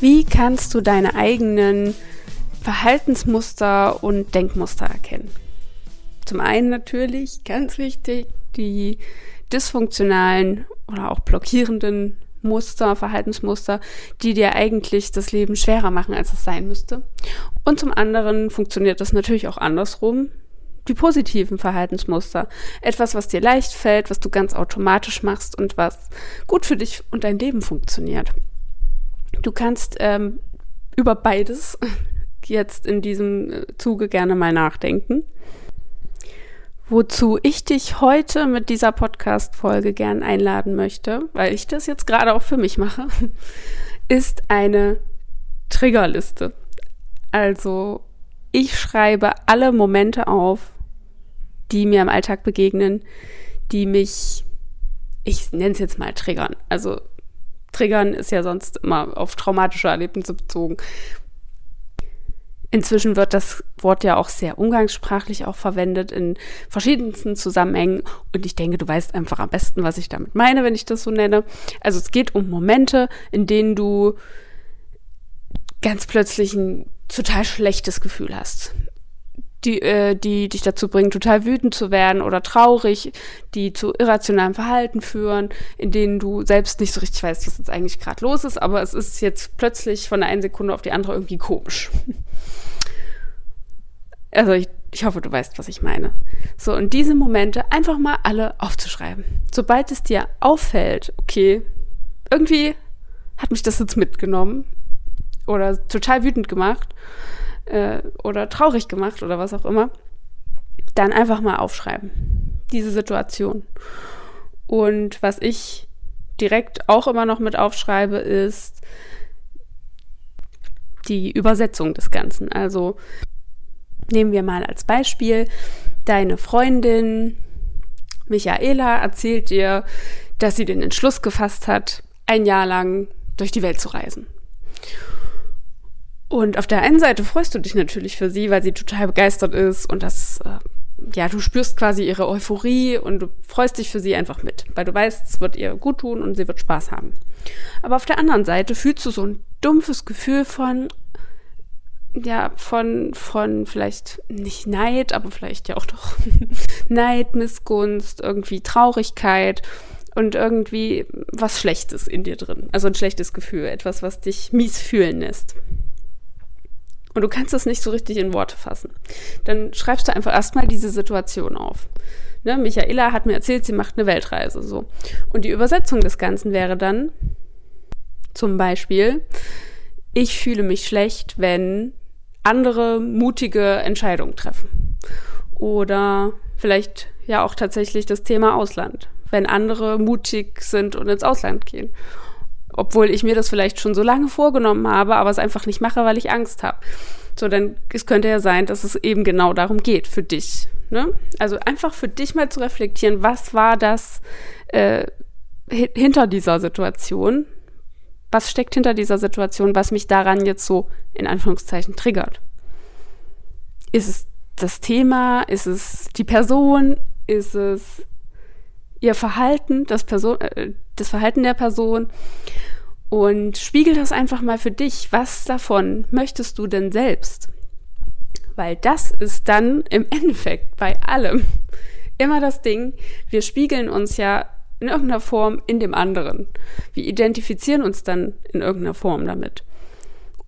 Wie kannst du deine eigenen Verhaltensmuster und Denkmuster erkennen? Zum einen natürlich, ganz wichtig, die dysfunktionalen oder auch blockierenden Muster, Verhaltensmuster, die dir eigentlich das Leben schwerer machen, als es sein müsste. Und zum anderen funktioniert das natürlich auch andersrum. Die positiven Verhaltensmuster. Etwas, was dir leicht fällt, was du ganz automatisch machst und was gut für dich und dein Leben funktioniert. Du kannst ähm, über beides jetzt in diesem äh, Zuge gerne mal nachdenken. Wozu ich dich heute mit dieser Podcast-Folge gern einladen möchte, weil ich das jetzt gerade auch für mich mache, ist eine Triggerliste. Also ich schreibe alle Momente auf, die mir im Alltag begegnen, die mich, ich nenne es jetzt mal triggern. Also triggern ist ja sonst immer auf traumatische Erlebnisse bezogen. Inzwischen wird das Wort ja auch sehr umgangssprachlich auch verwendet in verschiedensten Zusammenhängen. Und ich denke, du weißt einfach am besten, was ich damit meine, wenn ich das so nenne. Also es geht um Momente, in denen du ganz plötzlich ein total schlechtes Gefühl hast die, äh, die dich dazu bringen, total wütend zu werden oder traurig, die zu irrationalem Verhalten führen, in denen du selbst nicht so richtig weißt, was jetzt eigentlich gerade los ist, aber es ist jetzt plötzlich von der einen Sekunde auf die andere irgendwie komisch. Also ich, ich hoffe, du weißt, was ich meine. So, und diese Momente einfach mal alle aufzuschreiben. Sobald es dir auffällt, okay, irgendwie hat mich das jetzt mitgenommen oder total wütend gemacht, äh, oder traurig gemacht oder was auch immer, dann einfach mal aufschreiben. Diese Situation. Und was ich direkt auch immer noch mit aufschreibe, ist die Übersetzung des Ganzen. Also nehmen wir mal als Beispiel, deine Freundin Michaela erzählt dir, dass sie den Entschluss gefasst hat, ein Jahr lang durch die Welt zu reisen. Und auf der einen Seite freust du dich natürlich für sie, weil sie total begeistert ist und das, äh, ja, du spürst quasi ihre Euphorie und du freust dich für sie einfach mit, weil du weißt, es wird ihr gut tun und sie wird Spaß haben. Aber auf der anderen Seite fühlst du so ein dumpfes Gefühl von, ja, von, von vielleicht nicht Neid, aber vielleicht ja auch doch Neid, Missgunst, irgendwie Traurigkeit und irgendwie was Schlechtes in dir drin. Also ein schlechtes Gefühl, etwas, was dich mies fühlen lässt und du kannst es nicht so richtig in Worte fassen, dann schreibst du einfach erstmal diese Situation auf. Ne, Michaela hat mir erzählt, sie macht eine Weltreise, so. Und die Übersetzung des Ganzen wäre dann zum Beispiel, ich fühle mich schlecht, wenn andere mutige Entscheidungen treffen. Oder vielleicht ja auch tatsächlich das Thema Ausland, wenn andere mutig sind und ins Ausland gehen obwohl ich mir das vielleicht schon so lange vorgenommen habe, aber es einfach nicht mache, weil ich Angst habe. So, dann es könnte ja sein, dass es eben genau darum geht für dich. Ne? Also einfach für dich mal zu reflektieren, was war das äh, hinter dieser Situation? Was steckt hinter dieser Situation, was mich daran jetzt so in Anführungszeichen triggert? Ist es das Thema? Ist es die Person? Ist es ihr Verhalten, das, Person, äh, das Verhalten der Person? Und spiegel das einfach mal für dich. Was davon möchtest du denn selbst? Weil das ist dann im Endeffekt bei allem immer das Ding, wir spiegeln uns ja in irgendeiner Form in dem anderen. Wir identifizieren uns dann in irgendeiner Form damit.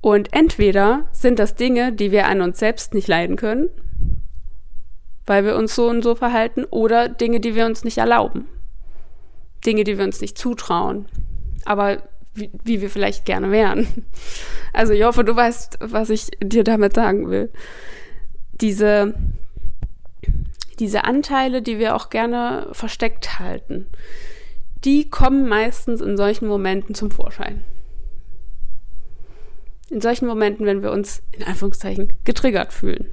Und entweder sind das Dinge, die wir an uns selbst nicht leiden können, weil wir uns so und so verhalten, oder Dinge, die wir uns nicht erlauben. Dinge, die wir uns nicht zutrauen. Aber wie, wie wir vielleicht gerne wären. Also ich hoffe, du weißt, was ich dir damit sagen will. Diese, diese Anteile, die wir auch gerne versteckt halten, die kommen meistens in solchen Momenten zum Vorschein. In solchen Momenten, wenn wir uns in Anführungszeichen getriggert fühlen.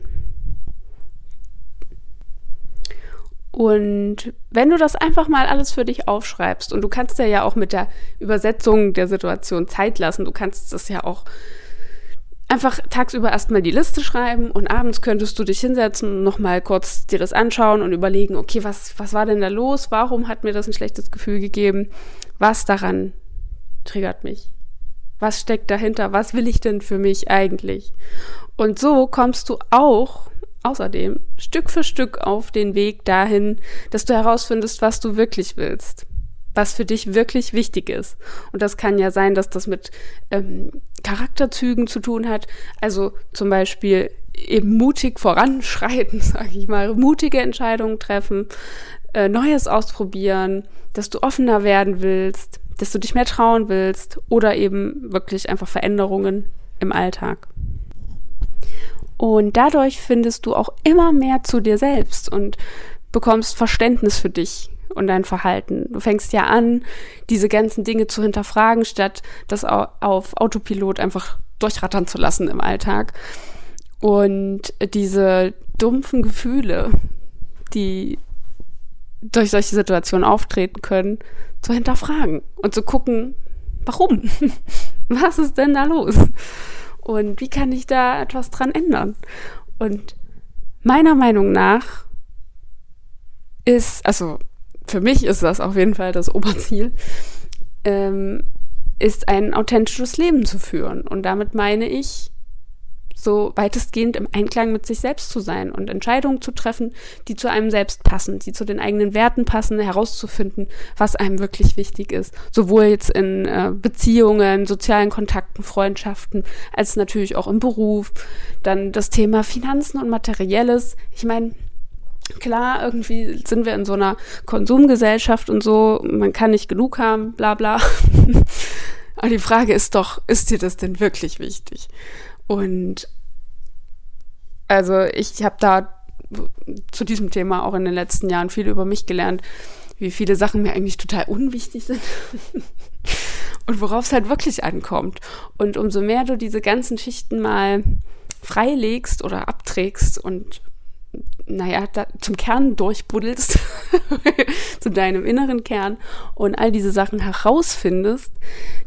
Und wenn du das einfach mal alles für dich aufschreibst und du kannst ja auch mit der Übersetzung der Situation Zeit lassen, du kannst das ja auch einfach tagsüber erstmal die Liste schreiben und abends könntest du dich hinsetzen und nochmal kurz dir das anschauen und überlegen, okay, was, was war denn da los? Warum hat mir das ein schlechtes Gefühl gegeben? Was daran triggert mich? Was steckt dahinter? Was will ich denn für mich eigentlich? Und so kommst du auch außerdem Stück für Stück auf den Weg dahin, dass du herausfindest, was du wirklich willst was für dich wirklich wichtig ist. Und das kann ja sein, dass das mit ähm, Charakterzügen zu tun hat. Also zum Beispiel eben mutig voranschreiten, sage ich mal, mutige Entscheidungen treffen, äh, Neues ausprobieren, dass du offener werden willst, dass du dich mehr trauen willst oder eben wirklich einfach Veränderungen im Alltag. Und dadurch findest du auch immer mehr zu dir selbst und bekommst Verständnis für dich und dein Verhalten. Du fängst ja an, diese ganzen Dinge zu hinterfragen, statt das auf Autopilot einfach durchrattern zu lassen im Alltag. Und diese dumpfen Gefühle, die durch solche Situationen auftreten können, zu hinterfragen und zu gucken, warum? Was ist denn da los? Und wie kann ich da etwas dran ändern? Und meiner Meinung nach ist, also für mich ist das auf jeden Fall das Oberziel, ähm, ist ein authentisches Leben zu führen. Und damit meine ich, so weitestgehend im Einklang mit sich selbst zu sein und Entscheidungen zu treffen, die zu einem selbst passen, die zu den eigenen Werten passen, herauszufinden, was einem wirklich wichtig ist. Sowohl jetzt in äh, Beziehungen, sozialen Kontakten, Freundschaften, als natürlich auch im Beruf. Dann das Thema Finanzen und Materielles. Ich meine, Klar, irgendwie sind wir in so einer Konsumgesellschaft und so, man kann nicht genug haben, bla bla. Aber die Frage ist doch, ist dir das denn wirklich wichtig? Und also ich habe da zu diesem Thema auch in den letzten Jahren viel über mich gelernt, wie viele Sachen mir eigentlich total unwichtig sind und worauf es halt wirklich ankommt. Und umso mehr du diese ganzen Schichten mal freilegst oder abträgst und naja, da, zum Kern durchbuddelst, zu deinem inneren Kern und all diese Sachen herausfindest,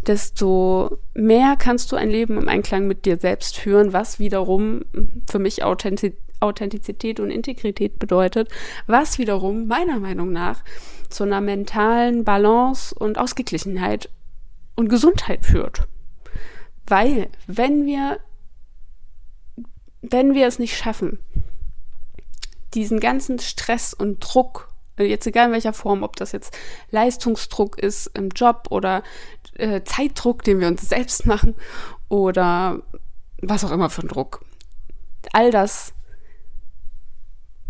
desto mehr kannst du ein Leben im Einklang mit dir selbst führen, was wiederum für mich Authentiz Authentizität und Integrität bedeutet, was wiederum meiner Meinung nach zu einer mentalen Balance und Ausgeglichenheit und Gesundheit führt. Weil, wenn wir, wenn wir es nicht schaffen, diesen ganzen Stress und Druck, jetzt egal in welcher Form, ob das jetzt Leistungsdruck ist im Job oder äh, Zeitdruck, den wir uns selbst machen oder was auch immer für ein Druck. All das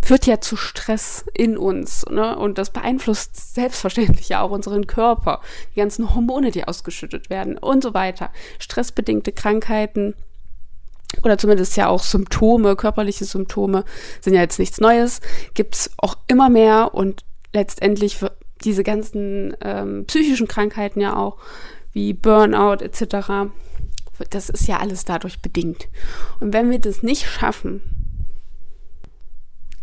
führt ja zu Stress in uns ne? und das beeinflusst selbstverständlich ja auch unseren Körper, die ganzen Hormone, die ausgeschüttet werden und so weiter. Stressbedingte Krankheiten oder zumindest ja auch Symptome, körperliche Symptome sind ja jetzt nichts Neues, gibt's auch immer mehr und letztendlich für diese ganzen ähm, psychischen Krankheiten ja auch, wie Burnout etc., das ist ja alles dadurch bedingt. Und wenn wir das nicht schaffen,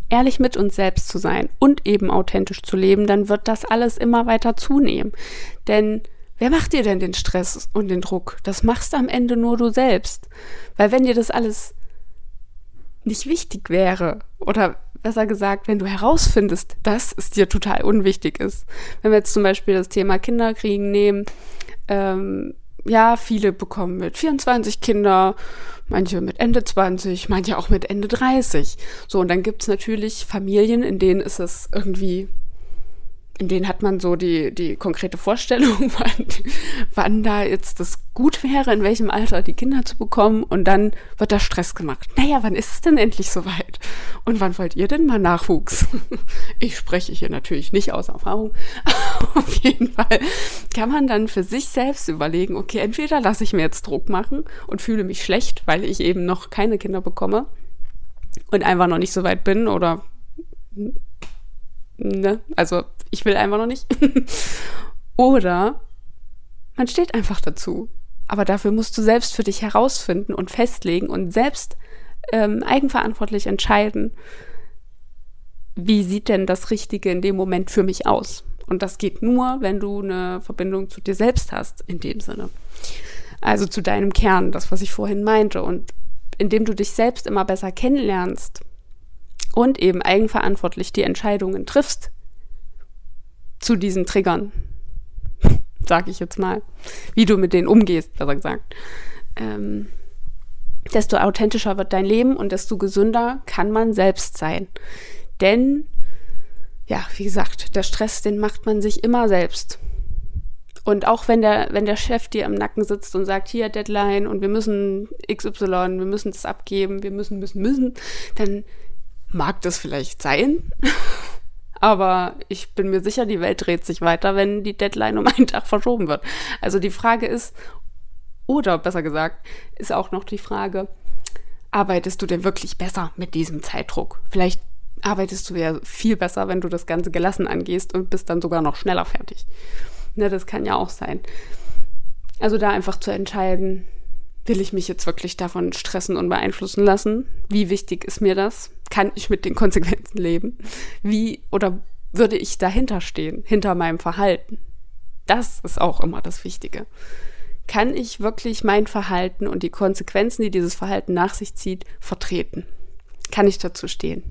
ehrlich mit uns selbst zu sein und eben authentisch zu leben, dann wird das alles immer weiter zunehmen. Denn Wer macht dir denn den Stress und den Druck? Das machst am Ende nur du selbst. Weil wenn dir das alles nicht wichtig wäre oder besser gesagt, wenn du herausfindest, dass es dir total unwichtig ist. Wenn wir jetzt zum Beispiel das Thema Kinderkriegen nehmen, ähm, ja, viele bekommen mit 24 Kinder, manche mit Ende 20, manche auch mit Ende 30. So, und dann gibt's natürlich Familien, in denen ist es irgendwie in denen hat man so die, die konkrete Vorstellung, wann, wann da jetzt das gut wäre, in welchem Alter die Kinder zu bekommen. Und dann wird da Stress gemacht. Naja, wann ist es denn endlich soweit? Und wann wollt ihr denn mal Nachwuchs? Ich spreche hier natürlich nicht aus Erfahrung. Auf jeden Fall kann man dann für sich selbst überlegen, okay, entweder lasse ich mir jetzt Druck machen und fühle mich schlecht, weil ich eben noch keine Kinder bekomme und einfach noch nicht so weit bin oder ne? Also ich will einfach noch nicht. Oder man steht einfach dazu. Aber dafür musst du selbst für dich herausfinden und festlegen und selbst ähm, eigenverantwortlich entscheiden, wie sieht denn das Richtige in dem Moment für mich aus. Und das geht nur, wenn du eine Verbindung zu dir selbst hast, in dem Sinne. Also zu deinem Kern, das, was ich vorhin meinte. Und indem du dich selbst immer besser kennenlernst und eben eigenverantwortlich die Entscheidungen triffst, zu diesen Triggern, sag ich jetzt mal. Wie du mit denen umgehst, besser gesagt. Ähm, desto authentischer wird dein Leben und desto gesünder kann man selbst sein. Denn, ja, wie gesagt, der Stress, den macht man sich immer selbst. Und auch wenn der, wenn der Chef dir im Nacken sitzt und sagt, hier Deadline und wir müssen XY, wir müssen das abgeben, wir müssen, müssen, müssen, dann mag das vielleicht sein. Aber ich bin mir sicher, die Welt dreht sich weiter, wenn die Deadline um einen Tag verschoben wird. Also die Frage ist, oder besser gesagt, ist auch noch die Frage, arbeitest du denn wirklich besser mit diesem Zeitdruck? Vielleicht arbeitest du ja viel besser, wenn du das Ganze gelassen angehst und bist dann sogar noch schneller fertig. Ne, das kann ja auch sein. Also da einfach zu entscheiden, will ich mich jetzt wirklich davon stressen und beeinflussen lassen? Wie wichtig ist mir das? Kann ich mit den Konsequenzen leben? Wie oder würde ich dahinter stehen, hinter meinem Verhalten? Das ist auch immer das Wichtige. Kann ich wirklich mein Verhalten und die Konsequenzen, die dieses Verhalten nach sich zieht, vertreten? Kann ich dazu stehen?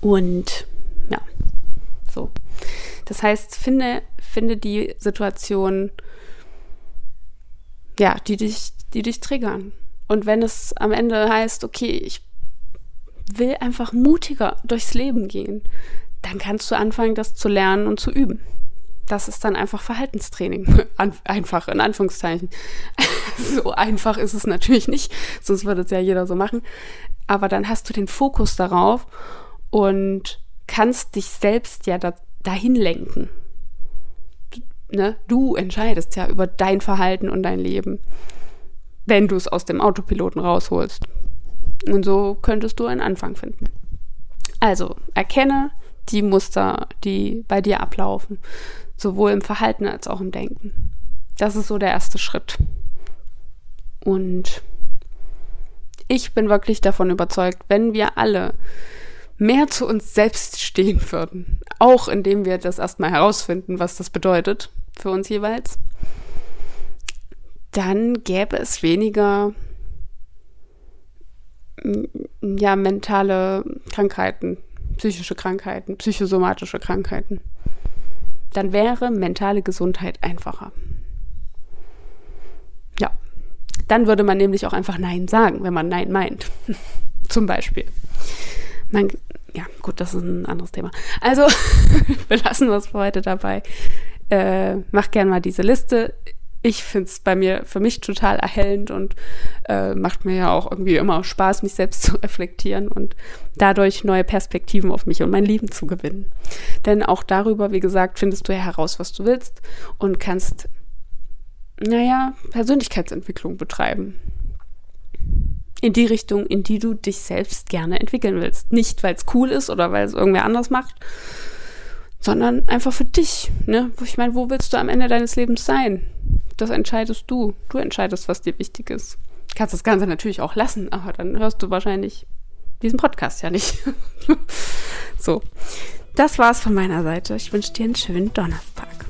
Und ja, so. Das heißt, finde, finde die Situation, ja, die dich, die dich triggern. Und wenn es am Ende heißt, okay, ich will einfach mutiger durchs Leben gehen, dann kannst du anfangen, das zu lernen und zu üben. Das ist dann einfach Verhaltenstraining. einfach, in Anführungszeichen. so einfach ist es natürlich nicht, sonst würde es ja jeder so machen. Aber dann hast du den Fokus darauf und kannst dich selbst ja da, dahin lenken. Ne? Du entscheidest ja über dein Verhalten und dein Leben, wenn du es aus dem Autopiloten rausholst. Und so könntest du einen Anfang finden. Also erkenne die Muster, die bei dir ablaufen, sowohl im Verhalten als auch im Denken. Das ist so der erste Schritt. Und ich bin wirklich davon überzeugt, wenn wir alle mehr zu uns selbst stehen würden. Auch indem wir das erstmal herausfinden, was das bedeutet für uns jeweils. Dann gäbe es weniger ja, mentale Krankheiten, psychische Krankheiten, psychosomatische Krankheiten. Dann wäre mentale Gesundheit einfacher. Ja. Dann würde man nämlich auch einfach Nein sagen, wenn man Nein meint. Zum Beispiel. Man, ja, gut, das ist ein anderes Thema. Also, wir lassen es für heute dabei. Äh, mach gerne mal diese Liste. Ich finde es bei mir, für mich total erhellend und äh, macht mir ja auch irgendwie immer Spaß, mich selbst zu reflektieren und dadurch neue Perspektiven auf mich und mein Leben zu gewinnen. Denn auch darüber, wie gesagt, findest du ja heraus, was du willst und kannst, naja, Persönlichkeitsentwicklung betreiben in die Richtung, in die du dich selbst gerne entwickeln willst. Nicht, weil es cool ist oder weil es irgendwer anders macht, sondern einfach für dich. Ne? Ich meine, wo willst du am Ende deines Lebens sein? Das entscheidest du. Du entscheidest, was dir wichtig ist. Du kannst das Ganze natürlich auch lassen, aber dann hörst du wahrscheinlich diesen Podcast ja nicht. so, das war's von meiner Seite. Ich wünsche dir einen schönen Donnerstag.